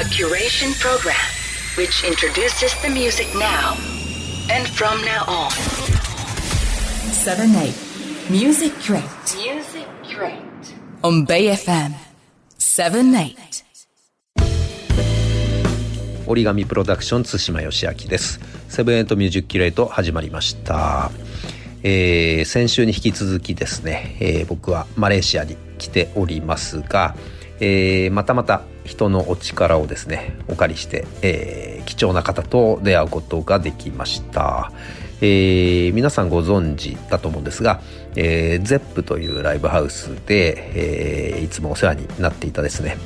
A curation program which introduces the music now and from now on. 7 8 Music Curate Music Curate. on Bay FM 7 8折り紙プロダクション対馬芳昭です Seven Eight Music Curate 始まりました、えー先週に引き続きですね、えー僕はマレーシアに来ておりますが、えーまたまた人のお力をですねお借りして、えー貴重な方と出会うことができました、えー皆さんご存知だと思うんですが、えー、ゼップというライブハウスで、えーいつもお世話になっていたですね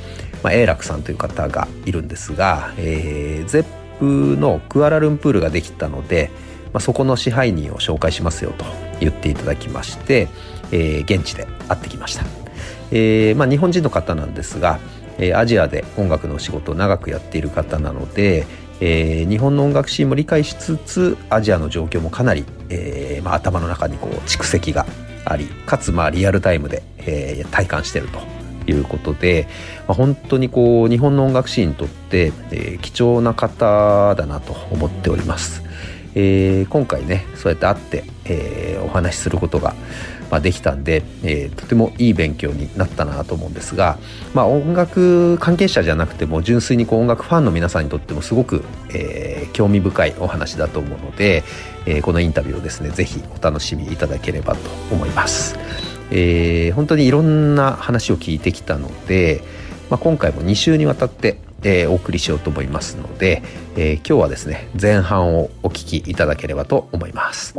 まあ、永楽さんという方がいるんですが、えー、ゼップのクアラルンプールができたので、まあ、そこの支配人を紹介しますよと言っていただきまして、えー現地で会ってきました、えーまあ、日本人の方なんですが、えーアジアで音楽の仕事を長くやっている方なので、えー日本の音楽シーンも理解しつつアジアの状況もかなり、えーまあ、頭の中にこう蓄積がありかつまあリアルタイムで、えー体感してるということで、まあ、本当にこう日本の音楽シーンにとって、えー貴重な方だなと思っております、えー今回ねそうやって会って、えーお話しすることが、まあ、できたんで、えーとてもいい勉強になったなと思うんですが、まあ、音楽関係者じゃなくても純粋にこう音楽ファンの皆さんにとってもすごく、えー興味深いお話だと思うので、えーこのインタビューをですねぜひお楽しみいただければと思います。えー本当にいろんな話を聞いてきたので、まあ、今回も2週にわたって、えーお送りしようと思いますので、えー今日はですね前半をお聞きいただければと思います。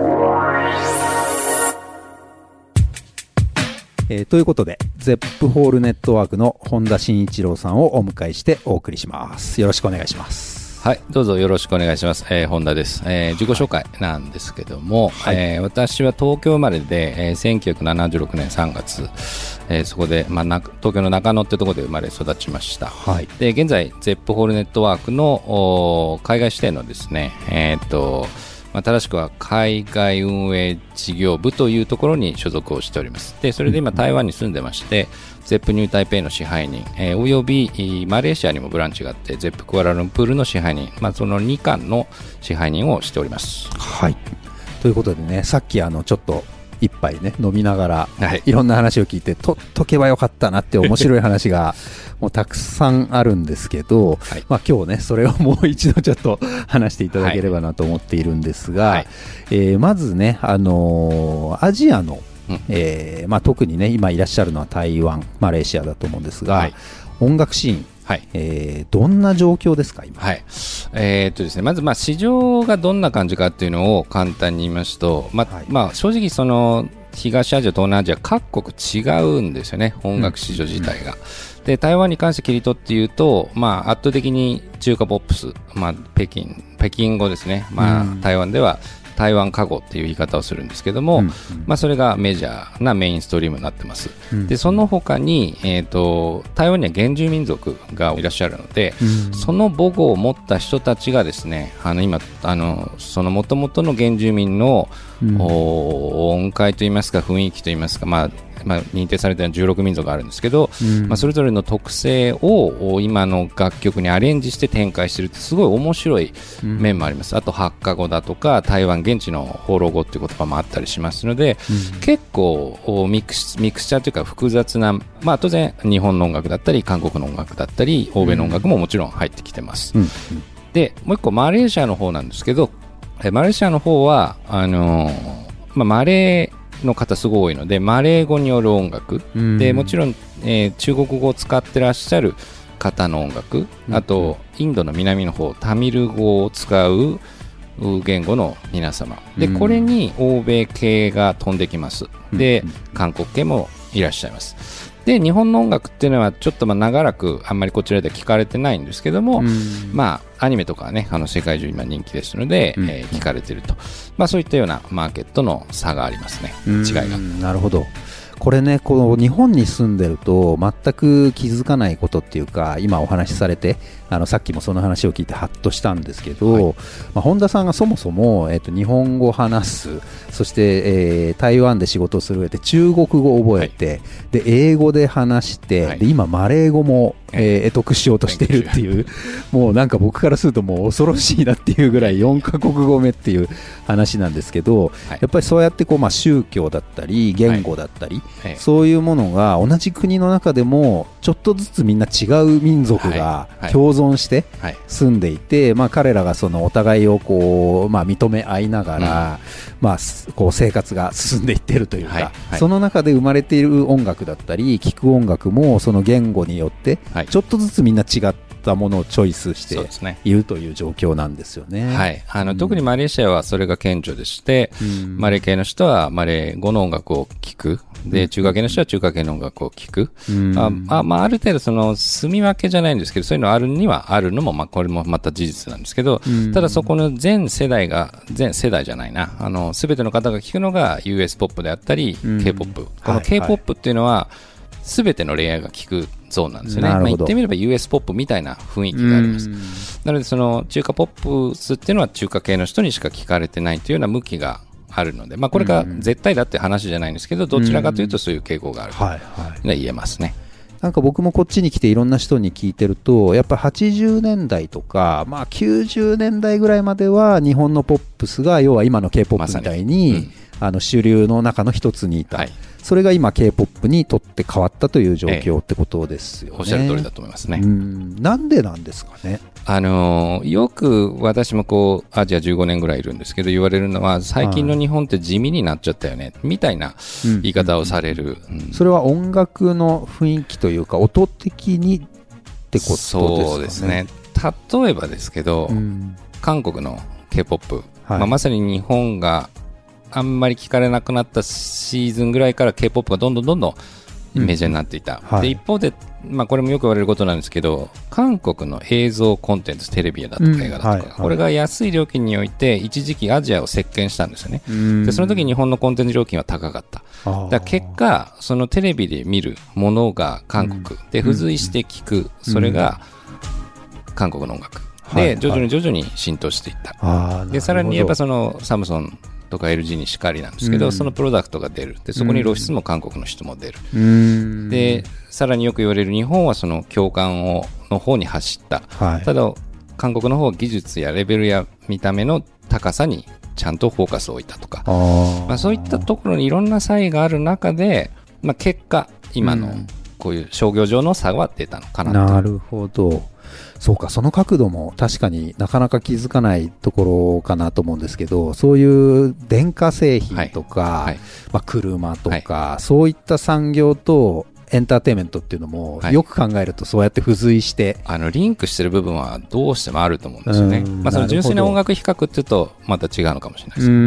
えーということで、ゼップホールネットワークの本田慎一郎さんをお迎えしてお送りします。よろしくお願いします。はい、どうぞよろしくお願いします。えー、本田です。えー自己紹介なんですけども、えー私は東京生まれで、えー1976年3月、えーそこで、まあ、な東京の中野ってところで生まれ育ちました。はい。で、現在、 Zepp ホールネットワークのお海外支店のですね、えーっと、まあ、正しくは海外運営事業部というところに所属をしております。で、それで今台湾に住んでまして、 Zepp New Taipei の支配人、えーおよびマレーシアにもブランチがあって、 Zepp クアラルンプールの支配人、まあ、その2館の支配人をしております。はい。ということでね、さっきあの、ちょっと、一杯ね、飲みながら、はい。いろんな話を聞いて、と、解けばよかったなって面白い話が、もうたくさんあるんですけど、はい。まあ今日ね、それをもう一度ちょっと話していただければなと思っているんですが、はい。えーまずね、あのーアジアの、うん。えーまあ、特にね、今いらっしゃるのは台湾、マレーシアだと思うんですが、はい。音楽シーン、はい。えーどんな状況ですか、今？はい。えーっとですね、まず、まあ、市場がどんな感じかっていうのを簡単に言いますと、まあ、はいまあ、正直、その、東アジア、東南アジア、各国違うんですよね、音楽市場自体が。で、台湾に関して切り取って言うと、まあ、圧倒的に中華ポップス、まあ、北京、北京語ですね。まあ、うん台湾では、台湾加護っていう言い方をするんですけども、うんまあ、それがメジャーなメインストリームになってます。うん。で、その他に、えーっと、台湾には原住民族がいらっしゃるので、うん。その母語を持った人たちがですね、あの今、あのその元々の原住民の、うん。お音階といいますか、雰囲気といいますか、まあまあ、認定されている16民族があるんですけど、うん。まあ、それぞれの特性をお今の楽曲にアレンジして展開しているってすごい面白い面もあります、あとハッカ語だとか台湾現地の放浪語っていう言葉もあったりしますので、結構おミクスミクスチャーというか複雑な、まあ、当然日本の音楽だったり韓国の音楽だったり欧米の音楽ももちろん入ってきてます、うん。でもう一個マレーシアの方なんですけどえマレーシアの方はあのーまあ、マレーの方すごい多いのでマレー語による音楽、うん。でもちろん、えー中国語を使ってらっしゃる方の音楽、あとインドの南の方タミル語を使うう言語の皆様。でうん。これに欧米系が飛んできます。でうん。韓国系もいらっしゃいます。で日本の音楽っていうのはちょっとまあ長らくあんまりこちらでは聞かれてないんですけども、うん。まあ、アニメとかはね、あの世界中今人気ですので、うんえー聞かれていると。まあそういったようなマーケットの差がありますね。違いが。うんなるほど。これね、この日本に住んでると全く気づかないことっていうか、今お話しされて、あのさっきもその話を聞いてハッとしたんですけど、まあ、本田さんがそもそも、えっと日本語を話す、そして、えー台湾で仕事をする上で中国語を覚えて、で英語で話して、はい。で今マレー語もえー、得得しようとしているっていう、もうなんか僕からするともう恐ろしいなっていうぐらい4カ国語目っていう話なんですけど、はい。やっぱりそうやってこう、まあ、宗教だったり言語だったり、ええそういうものが同じ国の中でもちょっとずつみんな違う民族が共存してはい。住んでいて、まあ、彼らがそのお互いをこう、まあ、認め合いながら、まあ、すこう生活が進んでいっているというか、その中で生まれている音楽だったり聴く音楽もその言語によってはい。ちょっとずつみんな違ったものをチョイスして。いるという状況なんですよね。はい。あの、特にマレーシアはそれが顕著でして、うんマレー系の人はマレー語の音楽を聴く。で、中華系の人は中華系の音楽を聴く。うんああまあ、ある程度、その、住み分けじゃないんですけど、そういうのあるにはあるのも、まあ、これもまた事実なんですけど、うんただそこの全世代が、全世代じゃないな、あの、すべての方が聴くのが US ポップであったり、うん K-POP。このはい K-POP っていうのは、すべてのレイヤーが聴くゾーンなんですよね。まあ、言ってみれば US ポップみたいな雰囲気があります。うんなので、その中華ポップスっていうのは中華系の人にしか聞かれてないというような向きがあるので、まあ、これが絶対だって話じゃないんですけど、どちらかというとそういう傾向があると言えますね。なんか僕もこっちに来ていろんな人に聞いてるとやっぱ80年代とか、まあ、90年代ぐらいまでは日本のポップスが要は今の k p o ま p みたいに、うんあの主流の中の一つにいた、はい。それが今 k p o p にとって変わったという状況ってことですよね。おっしゃる通りだと思いますね。うん。なんでなんですかね？あのーよく私もこうアジア15年ぐらいいるんですけど言われるのは最近の日本って地味になっちゃったよねみたいなうん。言い方をされる、うん。それは音楽の雰囲気というか音的にってことですかね？そうですね。例えばですけど、うん。韓国の k p o p はい。まあ、まさに日本があんまり聞かれなくなったシーズンぐらいから k p o p がどんどんどんどんメジャーになっていた、はい。で一方で、まあ、これもよく言われることなんですけど韓国の映像コンテンツテレビだとかうん映画だとか、はい。はい。これが安い料金において一時期アジアを席巻したんですよね、うん。でその時日本のコンテンツ料金は高かった。だ結果そのテレビで見るものが韓国。で付随して聞く、それが韓国の音楽。はい。で徐々に徐々に浸透していった、でさらにやっぱそのサムソンとか LG にしかりなんですけど、うん。そのプロダクトが出る。でそこに露出も韓国の人も出る、うん。でさらによく言われる日本はその共感をの方に走った、はい。ただ韓国の方は技術やレベルや見た目の高さにちゃんとフォーカスを置いたとか。まあ、そういったところにいろんな差異がある中で、まあ、結果今のうん。こういう商業上の差は出たのかなと。なるほど。そうか、その角度も確かになかなか気づかないところかなと思うんですけど、そういう電化製品とか、はい。はいまあ、車とか、そういった産業とエンターテインメントっていうのも、はい。よく考えるとそうやって付随して、あのリンクしてる部分はどうしてもあると思うんですよね。うん。まあ、その純粋な音楽比較っていうとまた違うのかもしれないですうけどね、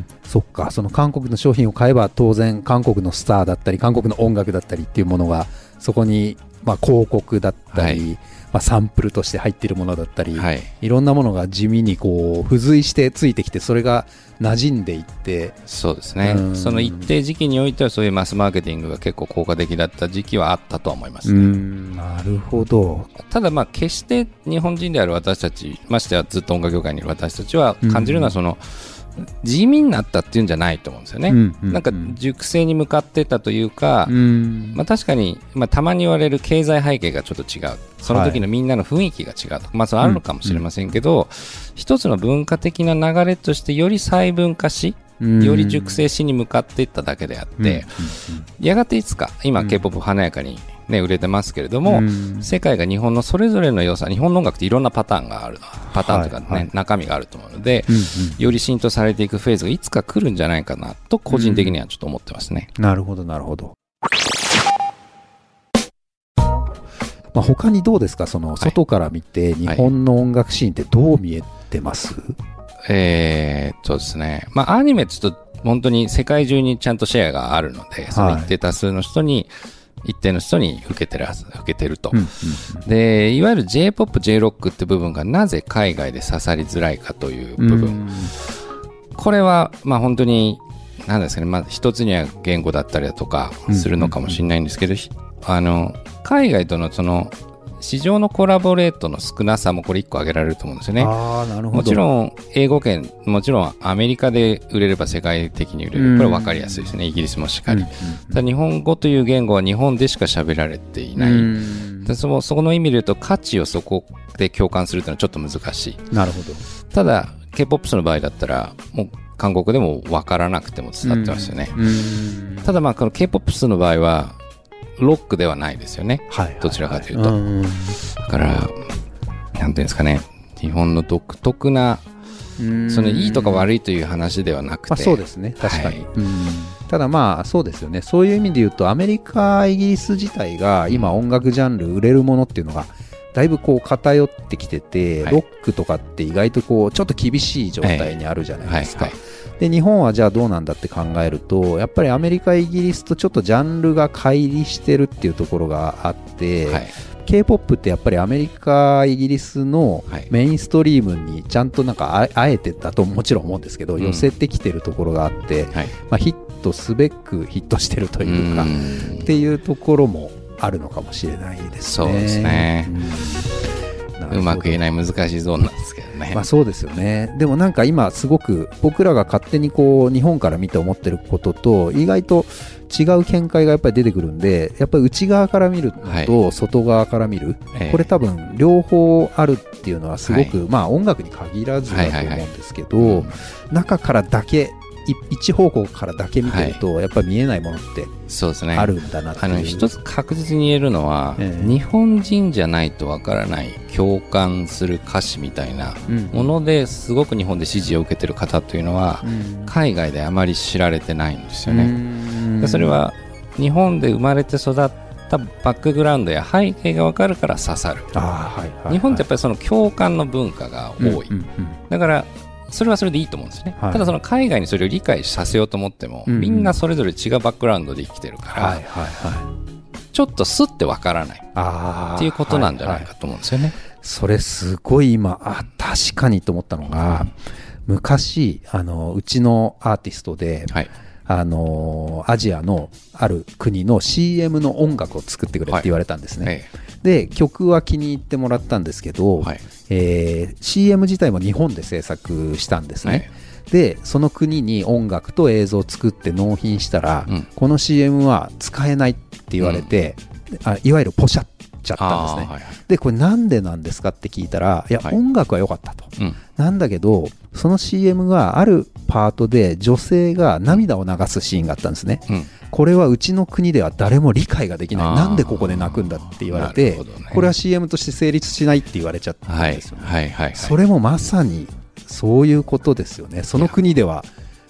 ん、そっか、その韓国の商品を買えば当然韓国のスターだったり、韓国の音楽だったりっていうものが、そこに、まあ、広告だったり、はいまあ、サンプルとして入っているものだったり、はい。いろんなものが地味にこう付随してついてきてそれが馴染んでいってそうですね、うん。その一定時期においてはそういうマスマーケティングが結構効果的だった時期はあったとは思いますうね。んなるほど。ただまあ決して日本人である私たちましてはずっと音楽業界にいる私たちは感じるのはその、地味になったっていうんじゃないと思うんですよね、うんうんなんか熟成に向かってたというか、うん。まあ、確かに、まあ、たまに言われる経済背景がちょっと違う。その時のみんなの雰囲気が違うとか、まあ、それあるのかもしれませんけど、一つの文化的な流れとしてより細分化しうん。より熟成しに向かっていっただけであって、やがていつか今 k p o p 華やかに、ね、売れてますけれども、うん。世界が日本のそれぞれの良さ日本の音楽っていろんなパターンがあるパターンというか、ねはいはい。中身があると思うので、うんうん。より浸透されていくフェーズがいつか来るんじゃないかなと個人的にはちょっと思ってますね。なるほどなるほど。まあ、他にどうですか？その外から見て日本の音楽シーンってどう見えてます、えーっとですね、まあ、アニメって言うと本当に世界中にちゃんとシェアがあるので、その一定多数の人に、一定の人に受けてるはず、受けてると。うんうんで、いわゆる J-POP、J-ROCK って部分がなぜ海外で刺さりづらいかという部分。これは、まあ本当に、なんですかね、まあ一つには言語だったりだとかするのかもしれないんですけど、ひあの、海外とのその、市場のコラボレートの少なさもこれ1個挙げられると思うんですよね。ああなるほど。もちろん英語圏もちろんアメリカで売れれば世界的に売れうん。るこれは分かりやすいですね。イギリスもしっかり、うんただ日本語という言語は日本でしか喋られていない、うん。でそのそこの意味で言うと価値をそこで共感するというのはちょっと難しい。なるほど。ただ K-POP の場合だったらもう韓国でも分からなくても伝わってますよね、うん。ただまあこの K-POP の場合はロックではないですよね。はいはいはい。どちらかというと。んだからなんていうんですかね。日本の独特なうん。そのいいとか悪いという話ではなくて、まあ、そうですね、確かに、はい。うん。ただまあ、そうですよね、そういう意味で言うと、アメリカ、イギリス自体が今、音楽ジャンル、売れるものっていうのが、だいぶこう偏ってきてて、はい。ロックとかって意外とこうちょっと厳しい状態にあるじゃないですか。はいはいで日本はじゃあどうなんだって考えるとやっぱりアメリカ、イギリスとちょっとジャンルが乖離してるっていうところがあって、はい。K-POP ってやっぱりアメリカ、イギリスのはい。メインストリームにちゃんとなんかああえてだともちろん思うんですけど、うん。寄せてきてるところがあって、はい。まあ、ヒットすべくヒットしてるというか、ん。っていうところもあるのかもしれないですね。そうですね。うんうまく言えない難しいゾーンなんですけどね、まあ、そうですよね。でもなんか今すごく僕らが勝手にこう日本から見て思ってることと意外と違う見解がやっぱり出てくるんでやっぱり内側から見るのと外側から見る、ええ。これ多分両方あるっていうのはすごく、まあ音楽に限らずだと思うんですけど、うん中からだけい一方向からだけ見てると、やっぱり見えないものってそうですね。あるんだなって一つ確実に言えるのは、ええ日本人じゃないとわからない共感する歌詞みたいなうん。ものですごく日本で支持を受けてる方というのは、うん。海外であまり知られてないんですよね、それは日本で生まれて育ったバックグラウンドや背景がわかるから刺さる。はいはいはい。日本ってやっぱりその共感の文化が多い、うんうんうん。だからそれはそれでいいと思うんですね、はい。ただその海外にそれを理解させようと思っても、うん。うんみんなそれぞれ違うバックグラウンドで生きてるから、はいはいはいちょっとスッてわからない。っていうことなんじゃないははかと思うんですよね。それすごい今あ確かにと思ったのが昔あのうちのアーティストで、はい。あのアジアのある国の CM の音楽を作ってくれって言われたんですね、えで曲は気に入ってもらったんですけど、はい。えー CM 自体も日本で制作したんですね、はい。でその国に音楽と映像を作って納品したら、うん。この CM は使えないって言われて、あいわゆるポシャっちゃったんですね、はいはい。でこれなんでなんですかって聞いたらいや、はい。音楽は良かったと。うん。なんだけどその CM があるパートで女性が涙を流すシーンがあったんですね。うん。これはうちの国では誰も理解ができない。なんでここで泣くんだって言われなて、ね。これは CM として成立しないって言われちゃったんはい。ですよ。ね、はい。はい。それもまさにそういうことですよね。その国では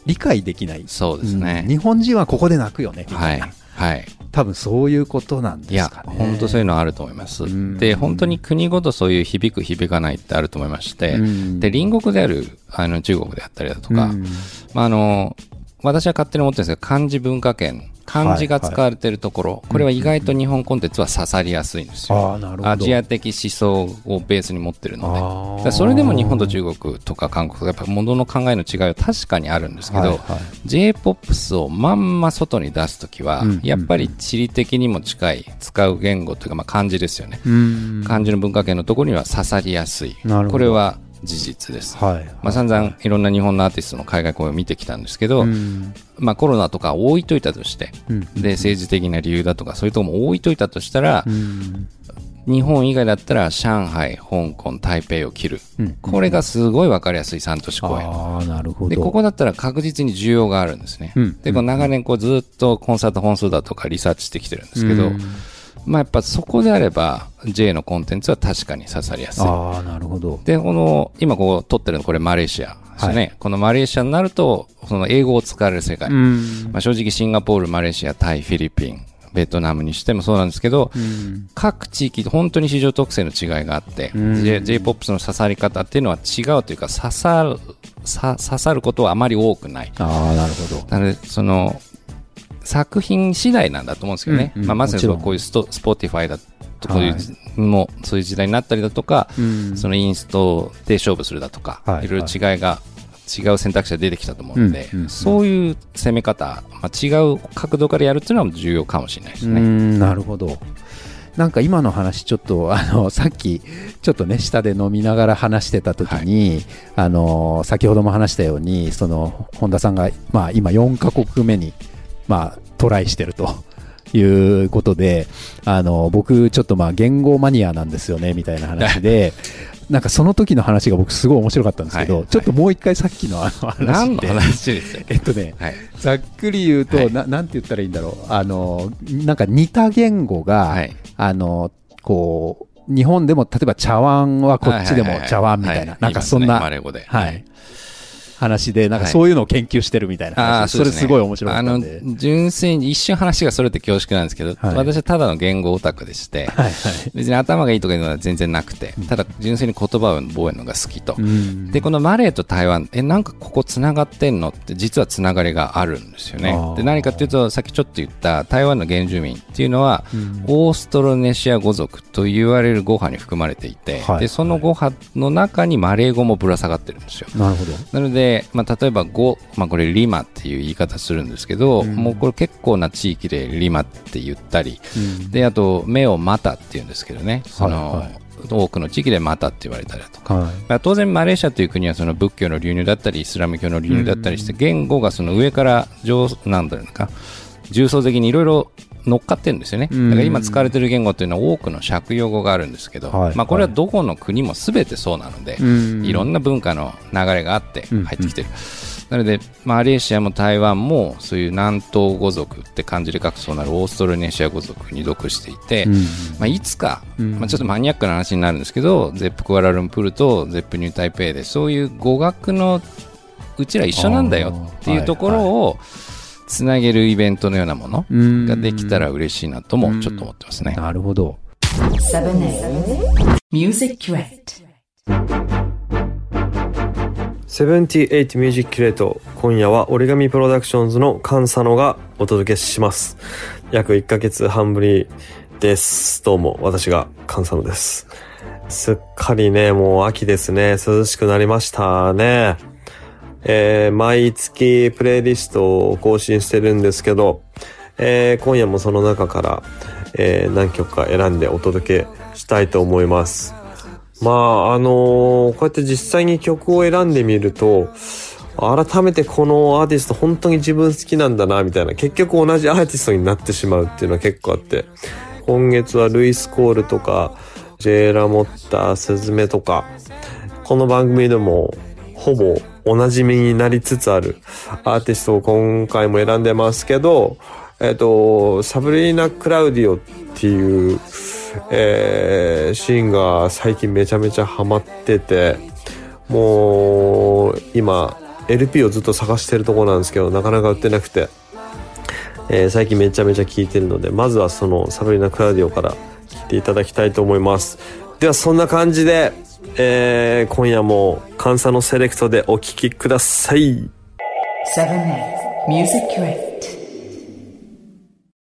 理解できない。そうですね。うん。日本人はここで泣くよね。みはい。たいな、。はい。多分そういうことなんですかね、本当そういうのあると思います。ん。で、本当に国ごとそういう響く響かないってあると思いまして、うん。で、隣国である、あの、中国であったりだとか、うん。まあ、あの、私は勝手に思ってるんですけど、漢字文化圏、漢字が使われてるところ、これは意外と日本コンテンツは刺さりやすいんですよ。アジア的思想をベースに持ってるので。それでも日本と中国とか韓国やっぱ物の考えの違いは確かにあるんですけど、はいはい J-POP をまんま外に出すときは、うんやっぱり地理的にも近い使う言語というかまあ漢字ですよね。うん漢字の文化圏のところには刺さりやすい。これは事実です。はい。まあ、散々いろんな日本のアーティストの海外公演を見てきたんですけど、うん。まあ、コロナとか置いといたとして、うん。で政治的な理由だとかそういうところも置いといたとしたら、うん。日本以外だったら上海、香港、台北を切る、うん。これがすごい分かりやすい3都市公演。ああなるほど。でここだったら確実に需要があるんですね。うん。でこう長年こうずっとコンサート本数だとかリサーチしてきてるんですけど、うんまあ、やっぱそこであれば J のコンテンツは確かに刺さりやすい。ああなるほどで、この、今こう撮ってるのこれマレーシアですよね。はこのマレーシアになると、その英語を使われる世界。うんまあ、正直シンガポール、マレーシア、タイ、フィリピン、ベトナムにしてもそうなんですけど、うん各地域、本当に市場特性の違いがあって、うん J- J-POP の刺さり方っていうのは違うというか、刺さる、さ刺さることはあまり多くない。ああなるほどなので、その、作品次第なんだと思うんですけどね。うんうん。まあ、まさにこういうスト、 Spotify だと、こういう、はい。もう、そういう時代になったりだとか、うん。そのインストで勝負するだとか、はい。い、ろいろ違いが、違う選択肢が出てきたと思うので、うんうんうん。そういう攻め方、まあ、違う角度からやるっていうのは重要かもしれないですうね。んなるほど。なんか今の話ちょっとあの さっきちょっとね下で飲みながら話してた時に、あの先ほども話したようにその本田さんが、まあ、今4カ国目に、まあ、トライしてると。いうことで、あの僕、ちょっとまあ言語マニアなんですよねみたいな話で、なんかその時の話が僕、すごい面白かったんですけど、はいちょっともう一回さっきのあの話で、話で。えっとね、はい。ざっくり言うと、はいななんて言ったらいいんだろう、あのなんか似た言語が、はいあのこう日本でも例えば茶碗はこっちでも茶碗みたいな、なんかそんな、ね。はい。話で、なんかはいそういうのを研究してるみたいな話、ああ、それすごい面白かあのったんで。、純粋に一瞬話がそれて恐縮なんですけど、はい私はただの言語オタクでして、はいはい。別に頭がいいとかいうのは全然なくて、ただ純粋に言葉を覚えるのが好きと。うんで、このマレーと台湾、え、なんかここ繋がってんのって実は繋がりがあるんですよね。で、何かっていうと、さっきちょっと言った台湾の原住民っていうのは、うんオーストロネシア語族と言われる語派に含まれていて、はいで、その語派の中にマレー語もぶら下がってるんですよ。なるほど。なので、まあ、例えば語、まあ、これリマっていう言い方するんですけど、うん。もうこれ結構な地域でリマって言ったり、うん。で、あと、目をマタって言うんですけどね、その、はい。はい多くの地域でマタって言われたりだとか、はい。まあ、当然マレーシアという国はその仏教の流入だったりイスラム教の流入だったりして、言語がその上から上なんだろうか重層的にいろいろ乗っかってるんですよね、うん。だから今使われている言語というのは多くの借用語があるんですけど、はい。まあ、これはどこの国も全てそうなので、うん。いろんな文化の流れがあってうん。入ってきてる、なのでマレーシアも台湾もそういう南島語族って漢字で書くそうなるオーストラネシア語族に属していて、うん。まあ、いつか、うん。まあ、ちょっとマニアックな話になるんですけど、 Zepp クアラルンプールと Zepp New Taipei で、そういう語族のうちら一緒なんだよっていうところをつなげるイベントのようなものうん。ができたら嬉しいなともちょっと思ってますね。なるほど。7 8 Music Curate 78ミュージックキュレート今夜は折り紙プロダクションズの菅佐野がお届けします。約1ヶ月半ぶりです。どうも私が菅佐野です。すっかりねもう秋ですね。涼しくなりましたねえー毎月プレイリストを更新してるんですけど、えー今夜もその中から、えー何曲か選んでお届けしたいと思います。まあ、あのーこうやって実際に曲を選んでみると、改めてこのアーティスト本当に自分好きなんだな、みたいな、結局同じアーティストになってしまうっていうのは結構あって、今月はルイス・コールとか、ジェイ・ラモッター、スズメとか、この番組でもほぼおなじみになりつつあるアーティストを今回も選んでますけど、えっ、と、サブリーナ・クラウディオっていう、えーシーンが最近めちゃめちゃハマってて、もう今 LP をずっと探してるとこなんですけど、なかなか売ってなくて、えー最近めちゃめちゃ聴いてるので、まずはそのサブリーナ・クラウディオから聴いていただきたいと思います。ではそんな感じで、えー今夜も監査のセレクトでお聴きください。